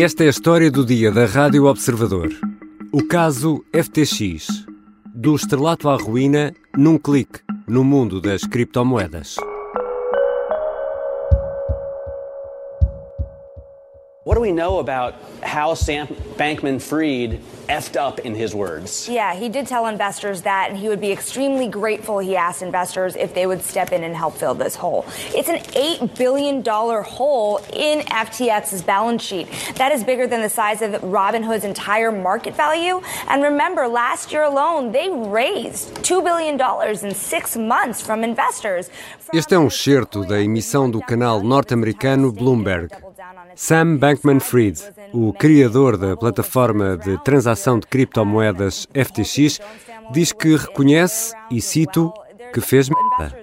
Esta é a história do dia da Rádio Observador. O caso FTX. Do estrelato à ruína, num clique, no mundo das criptomoedas. What do we know about how Sam Bankman Fried effed up, in his words? Yeah, he did tell investors that, and he would be extremely grateful, he asked investors, if they would step in and help fill this hole. It's an $8 billion hole in FTX's balance sheet. That is bigger than the size of Robinhood's entire market value. And remember, last year alone, they raised $2 billion in six months from investors. Este é um excerto da emissão do canal norte-americano Bloomberg. Sam Bankman-Fried, o criador da plataforma de transação de criptomoedas FTX, diz que reconhece, e cito, que fez merda.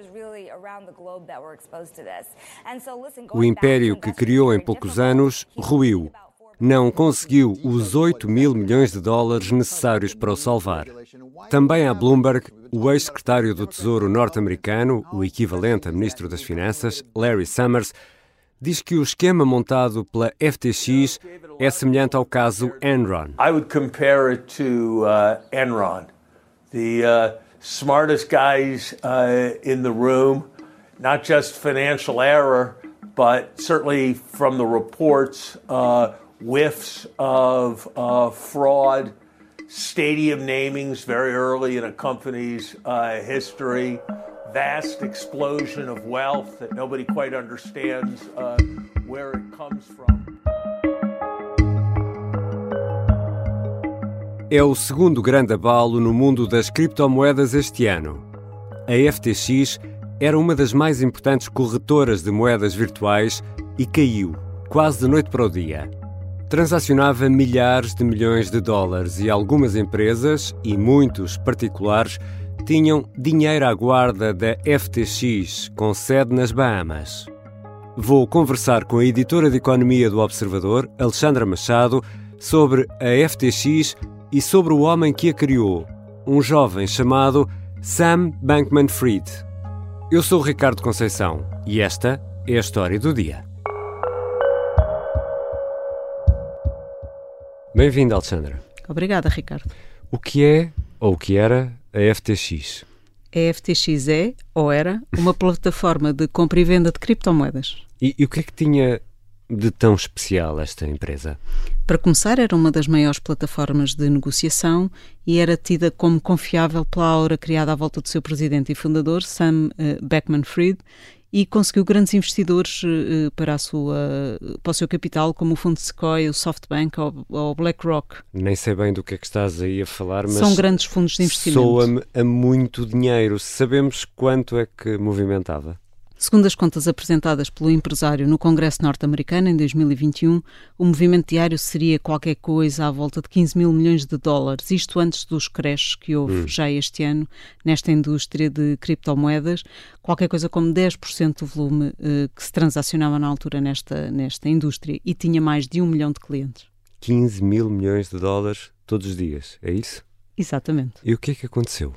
O império que criou em poucos anos ruiu. Não conseguiu os 8 mil milhões de dólares necessários para o salvar. Também a Bloomberg, o ex-secretário do Tesouro norte-americano, o equivalente a ministro das Finanças, Larry Summers, diz que o esquema montado pela FTX é semelhante ao caso Enron. I would compare it to uh, Enron. The uh, smartest guys uh, in the room, not just financial error, but certainly from the reports, uh, whiffs of uh, fraud, stadium namings very early in a company's uh, history vast explosion of wealth that nobody quite understands uh, where it comes from. É o segundo grande abalo no mundo das criptomoedas este ano. A FTX era uma das mais importantes corretoras de moedas virtuais e caiu, quase de noite para o dia. Transacionava milhares de milhões de dólares e algumas empresas, e muitos particulares, tinham dinheiro à guarda da FTX, com sede nas Bahamas. Vou conversar com a editora de Economia do Observador, Alexandra Machado, sobre a FTX e sobre o homem que a criou, um jovem chamado Sam Bankman-Fried. Eu sou o Ricardo Conceição e esta é a história do dia. Bem-vindo, Alexandra. Obrigada, Ricardo. O que é, ou o que era, a FTX? A FTX é, ou era, uma plataforma de compra e venda de criptomoedas. E, e, o que é que tinha de tão especial esta empresa? Para começar, era uma das maiores plataformas de negociação e era tida como confiável pela aura criada à volta do seu presidente e fundador, Sam uh, Beckman-Fried, e conseguiu grandes investidores uh, para, a sua, para o seu capital, como o fundo Sequoia, o SoftBank ou, ou BlackRock. Nem sei bem do que é que estás aí a falar, mas. São grandes fundos de investimento. Soa-me a muito dinheiro. Sabemos quanto é que movimentava? Segundo as contas apresentadas pelo empresário no Congresso norte-americano em 2021, o movimento diário seria qualquer coisa à volta de 15 mil milhões de dólares, isto antes dos creches que houve hum. já este ano nesta indústria de criptomoedas, qualquer coisa como 10% do volume eh, que se transacionava na altura nesta, nesta indústria e tinha mais de um milhão de clientes. 15 mil milhões de dólares todos os dias, é isso? Exatamente. E o que é que aconteceu?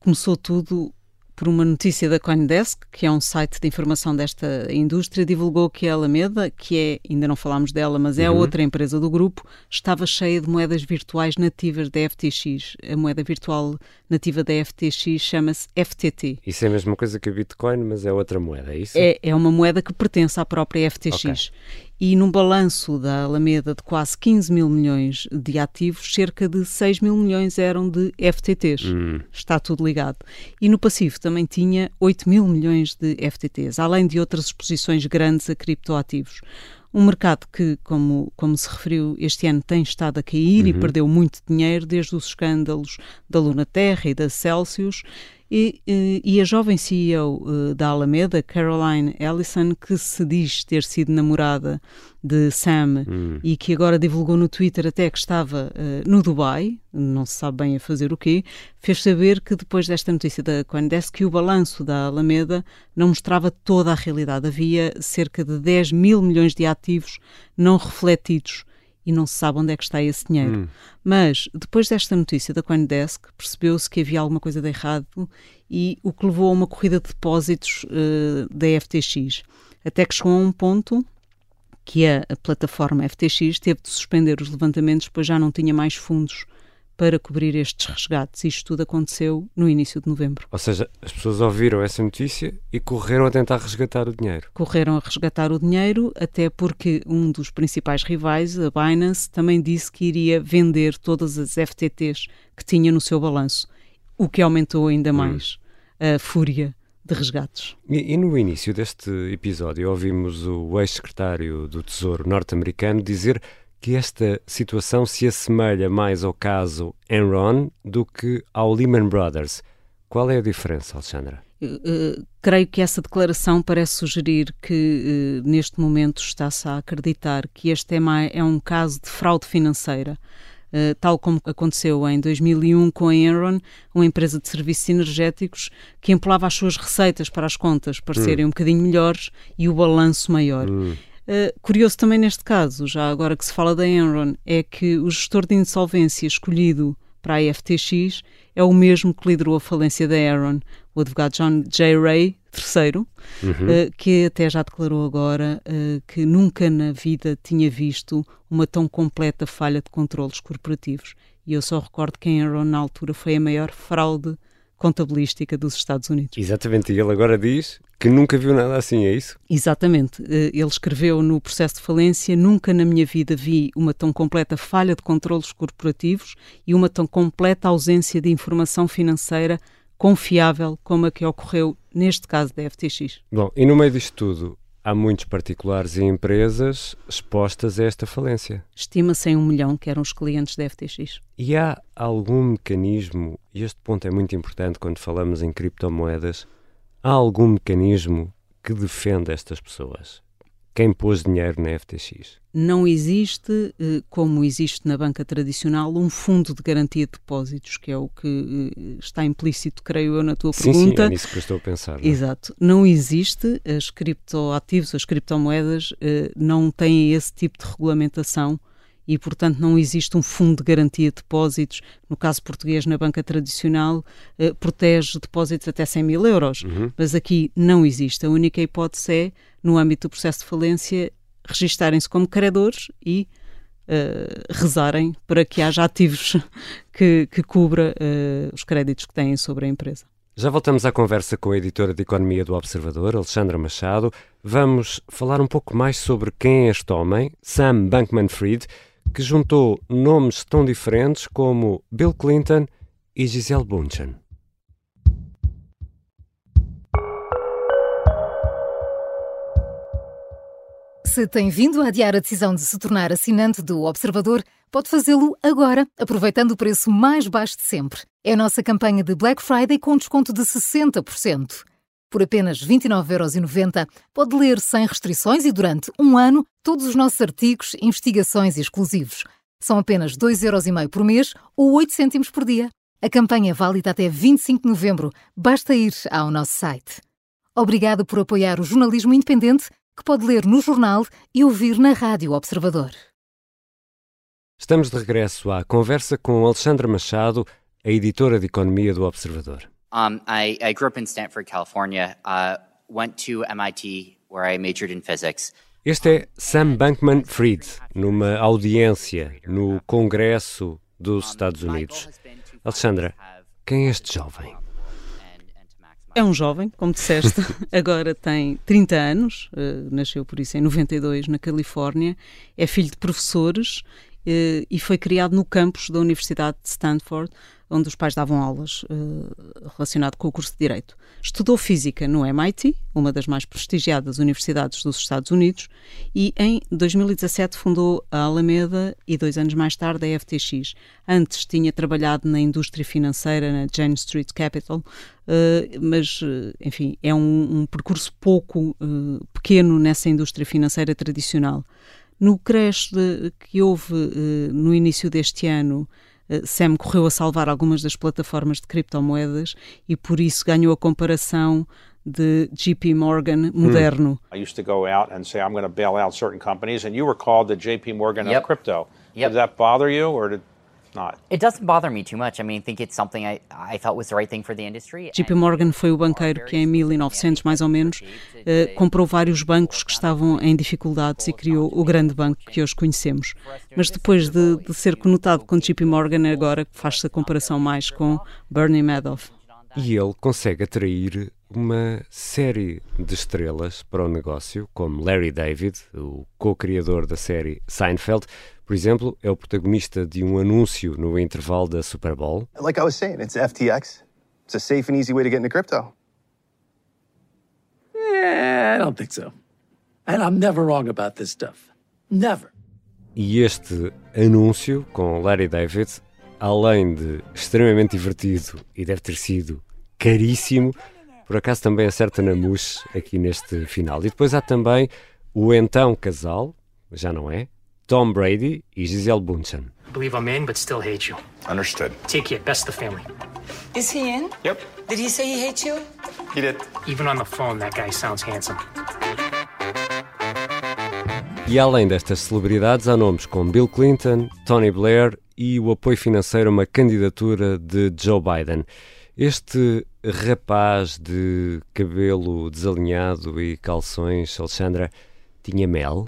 Começou tudo por uma notícia da Coindesk, que é um site de informação desta indústria, divulgou que a Alameda, que é, ainda não falámos dela, mas é uhum. outra empresa do grupo, estava cheia de moedas virtuais nativas da FTX. A moeda virtual nativa da FTX chama-se FTT. Isso é a mesma coisa que a Bitcoin, mas é outra moeda, é isso? É, é uma moeda que pertence à própria FTX. Okay e num balanço da Alameda de quase 15 mil milhões de ativos, cerca de 6 mil milhões eram de FTTs. Hum. Está tudo ligado. E no passivo também tinha 8 mil milhões de FTTs, além de outras exposições grandes a criptoativos. Um mercado que, como, como se referiu, este ano tem estado a cair uhum. e perdeu muito dinheiro desde os escândalos da Luna Terra e da Celsius e, e, a jovem CEO eh, da Alameda, Caroline Ellison, que se diz ter sido namorada de Sam hum. e que agora divulgou no Twitter até que estava uh, no Dubai, não se sabe bem a fazer o quê, fez saber que depois desta notícia da Coindesk que o balanço da Alameda não mostrava toda a realidade. Havia cerca de 10 mil milhões de ativos não refletidos e não se sabe onde é que está esse dinheiro. Hum. Mas depois desta notícia da Coindesk, percebeu-se que havia alguma coisa de errado e o que levou a uma corrida de depósitos uh, da FTX. Até que chegou a um ponto que a, a plataforma FTX teve de suspender os levantamentos, pois já não tinha mais fundos para cobrir estes resgates. Isto tudo aconteceu no início de novembro. Ou seja, as pessoas ouviram essa notícia e correram a tentar resgatar o dinheiro. Correram a resgatar o dinheiro, até porque um dos principais rivais, a Binance, também disse que iria vender todas as FTTs que tinha no seu balanço, o que aumentou ainda hum. mais hum. a fúria de resgates. E, e, no início deste episódio ouvimos o ex-secretário do Tesouro norte-americano dizer que esta situação se assemelha mais ao caso Enron do que ao Lehman Brothers. Qual é a diferença, Alexandra? Uh, creio que essa declaração parece sugerir que uh, neste momento está-se a acreditar que este é, mais, é um caso de fraude financeira, uh, tal como aconteceu em 2001 com a Enron, uma empresa de serviços energéticos que empolava as suas receitas para as contas parecerem hum. um bocadinho melhores e o balanço maior. Hum. Uh, curioso também neste caso, já agora que se fala da Enron, é que o gestor de insolvência escolhido para a FTX é o mesmo que liderou a falência da Enron, o advogado John J. Ray III, uhum. uh, que até já declarou agora uh, que nunca na vida tinha visto uma tão completa falha de controlos corporativos. E eu só recordo que a Enron, na altura, foi a maior fraude contabilística dos Estados Unidos. Exatamente, e ele agora diz que nunca viu nada assim, é isso? Exatamente. Eh, ele escreveu no processo de falência: Nunca na minha vida vi uma tão completa falha de controlos corporativos e uma tão completa ausência de informação financeira confiável como a que ocorreu neste caso da FTX. Bom, e no meio disto tudo, há muitos particulares e empresas expostas a esta falência. Estima-se em um milhão que eram os clientes da FTX. E há algum mecanismo, e este ponto é muito importante quando falamos em criptomoedas, há algum mecanismo que defenda estas pessoas? quem pôs dinheiro na FTX? Não existe, eh, como existe na banca tradicional, um fundo de garantia de depósitos, que é o que eh, está implícito, creio eu, na tua sim, pergunta. Sim, é nisso que eu estou a pensar. Não é? Exato. Não existe, as criptoativos, as criptomoedas, eh, não têm esse tipo de regulamentação e, portanto, não existe um fundo de garantia de depósitos. No caso português, na banca tradicional, eh, protege depósitos até 100 mil euros, uhum. mas aqui não existe. A única hipótese é, no âmbito do processo de falência, registarem-se como credores e uh, rezarem para que haja ativos que, que cubra uh, os créditos que têm sobre a empresa. Já voltamos à conversa com a editora de Economia do Observador, Alexandra Machado. Vamos falar um pouco mais sobre quem é este homem, Sam Bankman-Fried, que juntou nomes tão diferentes como Bill Clinton e Gisele Bündchen. Se tem vindo a adiar a decisão de se tornar assinante do Observador, pode fazê-lo agora, aproveitando o preço mais baixo de sempre. É a nossa campanha de Black Friday com desconto de 60%. Por apenas 29,90€ pode ler sem restrições e durante um ano todos os nossos artigos, investigações e exclusivos. São apenas 2,5€ por mês ou 8 cêntimos por dia. A campanha é válida até 25 de novembro. Basta ir ao nosso site. Obrigado por apoiar o jornalismo independente que pode ler no jornal e ouvir na Rádio Observador. Estamos de regresso à conversa com Alexandra Machado, a editora de Economia do Observador. Um, I, I, grew up in Stanford, California. Uh, went to MIT, where I majored in physics. Este é Sam Bankman-Fried, numa audiência no Congresso dos Estados Unidos. Alexandra, quem é este jovem? É um jovem, como disseste, agora tem 30 anos, uh, nasceu por isso em 92 na Califórnia, é filho de professores e foi criado no campus da Universidade de Stanford, onde os pais davam aulas uh, relacionado com o curso de Direito. Estudou Física no MIT, uma das mais prestigiadas universidades dos Estados Unidos, e em 2017 fundou a Alameda e dois anos mais tarde a FTX. Antes tinha trabalhado na indústria financeira na Jane Street Capital, uh, mas, enfim, é um, um percurso pouco pequeno nessa indústria financeira tradicional. No crash de, que houve no início deste ano, eh, Sam correu a salvar algumas das plataformas de criptomoedas e por isso ganhou a comparação de JP Morgan moderno. I used to go out and say I'm going to bail out certain companies and you were called the JP Morgan yep. of crypto. Yep. Did that bother you or did not. It doesn't bother me too much. I mean, I think it's something I, I felt was the right thing for the industry. JP Morgan foi o banqueiro que em 1900 mais ou menos eh, comprou vários bancos que estavam em dificuldades e criou o grande banco que hoje conhecemos. Mas depois de, de ser conotado com JP Morgan, agora faz-se a comparação mais com Bernie Madoff. E ele consegue atrair uma série de estrelas para o negócio, como Larry David, o co-criador da série Seinfeld, por exemplo, é o protagonista de um anúncio no intervalo da Super Bowl. Like I was saying, it's FTX. It's a safe and easy way to get into crypto. Yeah, I don't think so. And I'm never wrong about this stuff. Never. E este anúncio com Larry David, além de extremamente divertido e deve ter sido caríssimo, por acaso também acerta na mousse aqui neste final. E depois há também o então casal, já não é, Tom Brady e Gisele Bundchen. I believe I'm in, but still hate you. Understood. Take it, best of the family. Is he in? Yep. Did he say he hates you? He did. Even on the phone, that guy sounds handsome. E além destas celebridades, há nomes como Bill Clinton, Tony Blair e o apoio financeiro a uma candidatura de Joe Biden. Este rapaz de cabelo desalinhado e calções, Alexandra, tinha mel?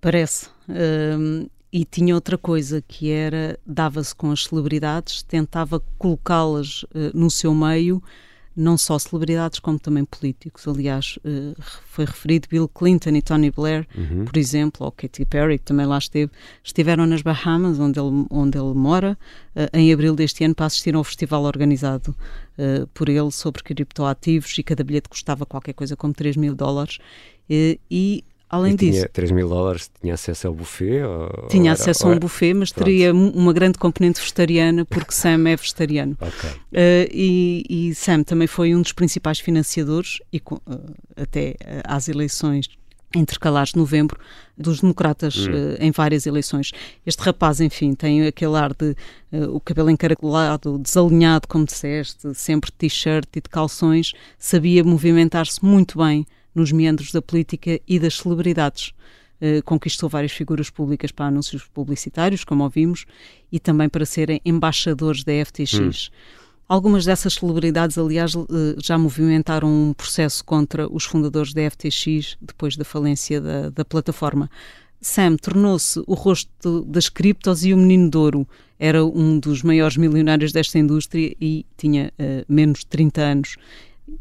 Parece. Um, e tinha outra coisa que era dava-se com as celebridades, tentava colocá-las uh, no seu meio, não só celebridades como também políticos. Aliás, uh, foi referido Bill Clinton e Tony Blair, Uhum. por exemplo, ou Katy Perry, que também lá esteve, estiveram nas Bahamas, onde ele, onde ele mora, uh, em abril deste ano, para assistir a um festival organizado uh, por ele sobre criptoativos e cada bilhete custava qualquer coisa como 3 mil dólares. E Além e disso, tinha 3 mil dólares, tinha acesso ao buffet? Ou, tinha ou era- acesso a um era- buffet, mas Pronto. teria um- uma grande componente vegetariana, porque Sam é vegetariano. Ok. Uh, e, e Sam também foi um dos principais financiadores, e uh, até uh, às eleições intercalares de novembro, dos democratas Hum. uh, em várias eleições. Este rapaz, enfim, tem aquele ar de uh, o cabelo encaracolado, desalinhado, como disseste, sempre de t-shirt e de calções, sabia movimentar-se muito bem nos meandros da política e das celebridades. Uh, conquistou várias figuras públicas para anúncios publicitários, como ouvimos, e também para serem embaixadores da FTX. Algumas dessas celebridades, aliás, eh, já movimentaram um processo contra os fundadores da FTX depois da falência da, da plataforma. Sam tornou-se o rosto das criptos e o menino de ouro. Era um dos maiores milionários desta indústria e tinha eh, menos de 30 anos.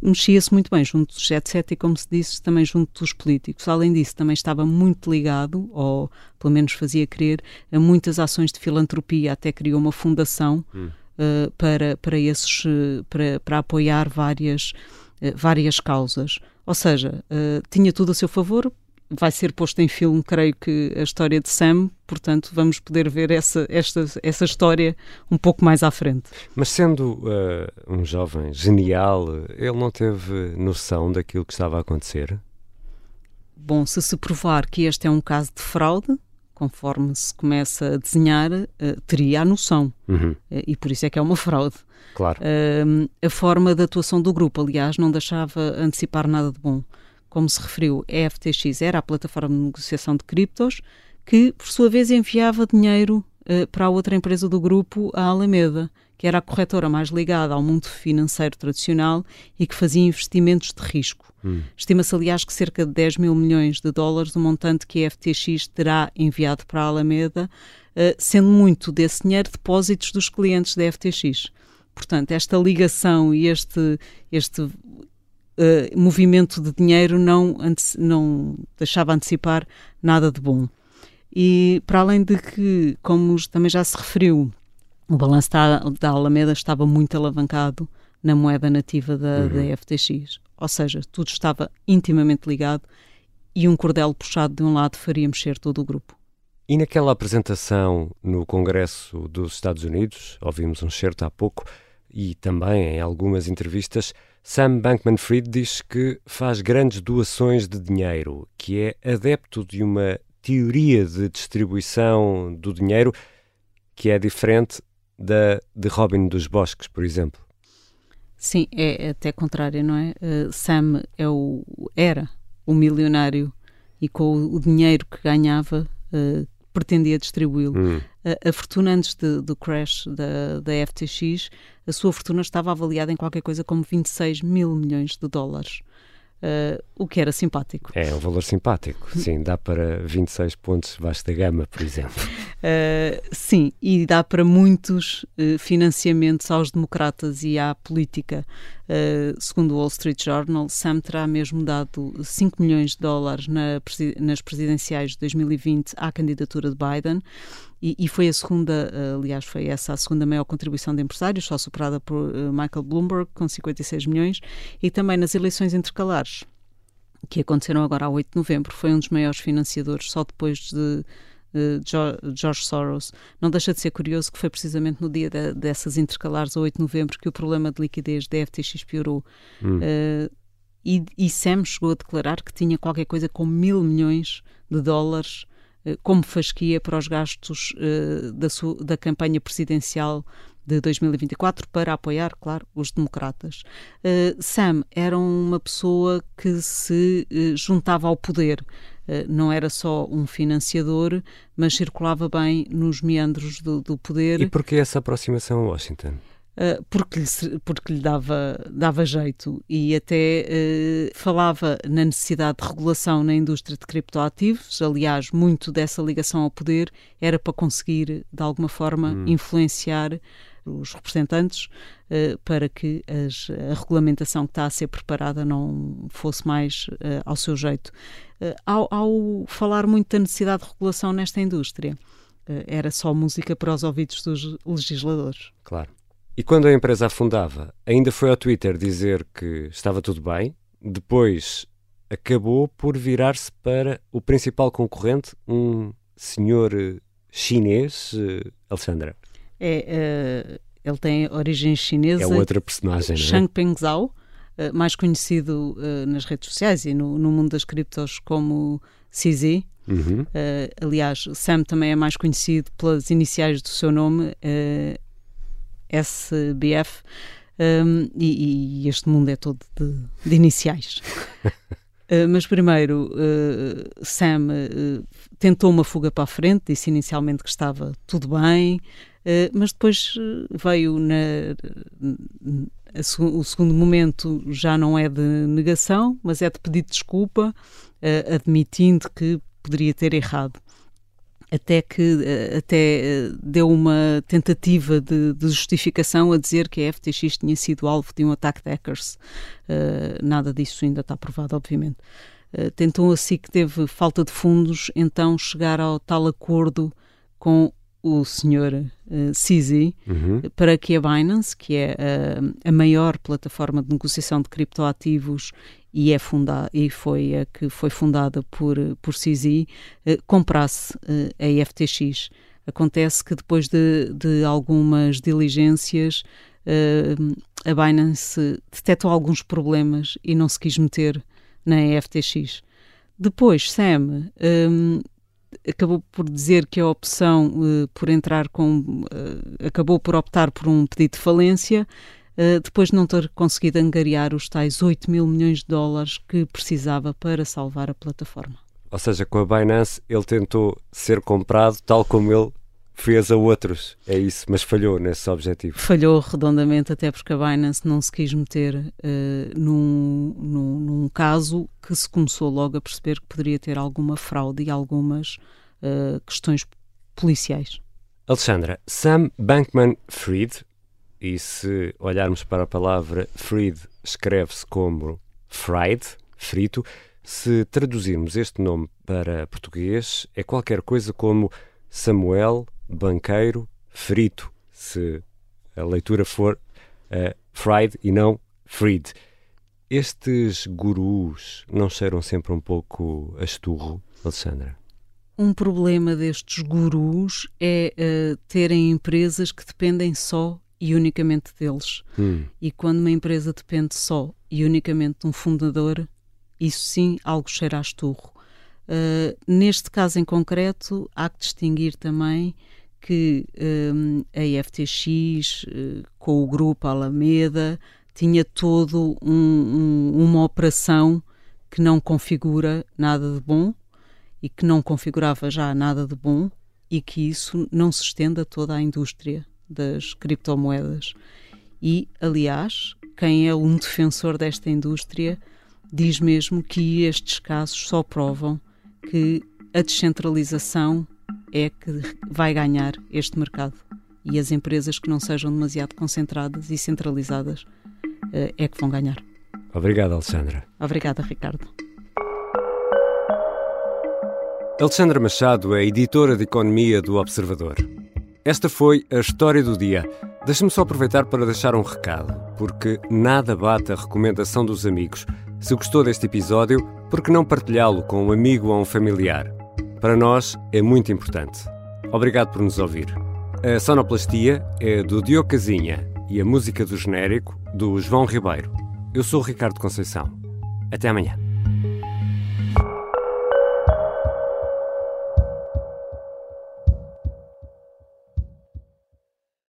Mexia-se muito bem junto dos jet set e, como se disse, também junto dos políticos. Além disso, também estava muito ligado, ou pelo menos fazia crer, a muitas ações de filantropia. Até criou uma fundação uh, para, para, esses, uh, para, para apoiar várias, uh, várias causas. Ou seja, uh, tinha tudo a seu favor. Vai ser posto em filme, creio que, a história de Sam, portanto, vamos poder ver essa, esta, essa história um pouco mais à frente. Mas sendo uh, um jovem genial, ele não teve noção daquilo que estava a acontecer? Bom, se se provar que este é um caso de fraude, conforme se começa a desenhar, uh, teria a noção. Uhum. Uh, e por isso é que é uma fraude. Claro. Uh, a forma de atuação do grupo, aliás, não deixava antecipar nada de bom. Como se referiu, a FTX era a plataforma de negociação de criptos que, por sua vez, enviava dinheiro uh, para a outra empresa do grupo, a Alameda, que era a corretora mais ligada ao mundo financeiro tradicional e que fazia investimentos de risco. Hum. Estima-se, aliás, que cerca de 10 mil milhões de dólares, o montante que a FTX terá enviado para a Alameda, uh, sendo muito desse dinheiro depósitos dos clientes da FTX. Portanto, esta ligação e este, este Uh, movimento de dinheiro não, não deixava antecipar nada de bom. E para além de que, como também já se referiu, o balanço da, da Alameda estava muito alavancado na moeda nativa da, Uhum. da FTX. Ou seja, tudo estava intimamente ligado e um cordel puxado de um lado faria mexer todo o grupo. E naquela apresentação no Congresso dos Estados Unidos, ouvimos um certo há pouco, e também em algumas entrevistas, Sam Bankman-Fried diz que faz grandes doações de dinheiro, que é adepto de uma teoria de distribuição do dinheiro que é diferente da de Robin dos Bosques, por exemplo. Sim, é até contrário, não é? Uh, Sam é o, era o milionário e com o, o dinheiro que ganhava uh, pretendia distribuí-lo. Hum. A, a, fortuna antes de, do crash da, da FTX, a sua fortuna estava avaliada em qualquer coisa como 26 mil milhões de dólares. Uh, o que era simpático. É um valor simpático, sim, dá para 26 pontos vasta gama, por exemplo. Uh, sim, e dá para muitos uh, financiamentos aos democratas e à política. segundo o Wall Street Journal, Sam terá mesmo dado 5 milhões de dólares na, nas presidenciais de 2020 à candidatura de Biden. E, e, foi a segunda, aliás, foi essa a segunda maior contribuição de empresários, só superada por uh, Michael Bloomberg, com 56 milhões, e também nas eleições intercalares, que aconteceram agora a 8 de novembro, foi um dos maiores financiadores, só depois de uh, George Soros. Não deixa de ser curioso que foi precisamente no dia de, dessas intercalares, a 8 de novembro, que o problema de liquidez da FTX piorou. Hum. Uh, e, e Sam chegou a declarar que tinha qualquer coisa com mil milhões de dólares eh, como fasquia para os gastos uh, da, sua, da campanha presidencial de 2024 para apoiar, claro, os democratas. Uh, Sam era uma pessoa que se uh, juntava ao poder. não era só um financiador, mas circulava bem nos meandros do, do poder. E por que essa aproximação a Washington? Porque, lhe, porque lhe dava, dava jeito e até uh, falava na necessidade de regulação na indústria de criptoativos. Aliás, muito dessa ligação ao poder era para conseguir, de alguma forma, hum. influenciar os representantes uh, para que as, a regulamentação que está a ser preparada não fosse mais ao seu jeito. Ao, ao, falar muito da necessidade de regulação nesta indústria, era só música para os ouvidos dos legisladores. Claro. E quando a empresa afundava, ainda foi ao Twitter dizer que estava tudo bem, depois acabou por virar-se para o principal concorrente, um senhor eh, chinês, eh, Alexandra. É, uh, ele tem origem chinesa. É outra personagem, não é? Changpeng Zhao, uh, mais conhecido uh, nas redes sociais e no, no, mundo das criptos como CZ. Uhum. aliás, Sam também é mais conhecido pelas iniciais do seu nome, SBF, um, e, e, este mundo é todo de, de iniciais. uh, mas primeiro, uh, Sam uh, tentou uma fuga para a frente, disse inicialmente que estava tudo bem, mas depois veio na, a, o segundo momento já não é de negação, mas é de pedir desculpa, admitindo que poderia ter errado até que eh, até eh, deu uma tentativa de, de, justificação a dizer que a FTX tinha sido alvo de um ataque de hackers. Uh, nada disso ainda está provado, obviamente. Uh, tentou assim que teve falta de fundos, então chegar ao tal acordo com o senhor uh, Sisi uhum. para que a Binance, que é a, a maior plataforma de negociação de criptoativos e é fundada e foi a que foi fundada por por Sisi uh, comprasse uh, a FTX. Acontece que depois de, de algumas diligências uh, a Binance detectou alguns problemas e não se quis meter na FTX. Depois Sam um, acabou por dizer que a opção por entrar com acabou por optar por um pedido de falência eh, depois de não ter conseguido angariar os tais 8 mil milhões de dólares que precisava para salvar a plataforma. Ou seja, com a Binance ele tentou ser comprado tal como ele fez a outros, é isso, mas falhou nesse objetivo. Falhou redondamente, até porque a Binance não se quis meter uh, num, num, num, caso que se começou logo a perceber que poderia ter alguma fraude e algumas uh, questões policiais. Alexandra, Sam Bankman-Fried, e se olharmos para a palavra Fried, escreve-se como fried, frito. Se traduzirmos este nome para português, é qualquer coisa como Samuel Banqueiro Frito, se a leitura for uh, fried e não Fried. Estes gurus não cheiram sempre um pouco a esturro, Alexandra? Um problema destes gurus é uh, terem empresas que dependem só e unicamente deles. Hum. E quando uma empresa depende só e unicamente de um fundador, isso sim algo cheira a esturro. Uh, neste caso em concreto, há que distinguir também que um, a FTX, uh, com o grupo Alameda, tinha todo um, um, uma operação que não configura nada de bom e que não configurava já nada de bom e que isso não se estenda a toda a indústria das criptomoedas. E, aliás, quem é um defensor desta indústria diz mesmo que estes casos só provam que a descentralização é que vai ganhar este mercado e as empresas que não sejam demasiado concentradas e centralizadas eh, é que vão ganhar. Obrigado, Alexandra. Obrigada, Ricardo. Alexandra Machado é editora de Economia do Observador. Esta foi a história do dia. Deixa-me só aproveitar para deixar um recado, porque nada bate a recomendação dos amigos. Se gostou deste episódio, por que não partilhá-lo com um amigo ou um familiar? Para nós é muito importante. Obrigado por nos ouvir. A sonoplastia é do Diogo Casinha e a música do genérico do João Ribeiro. Eu sou o Ricardo Conceição. Até amanhã.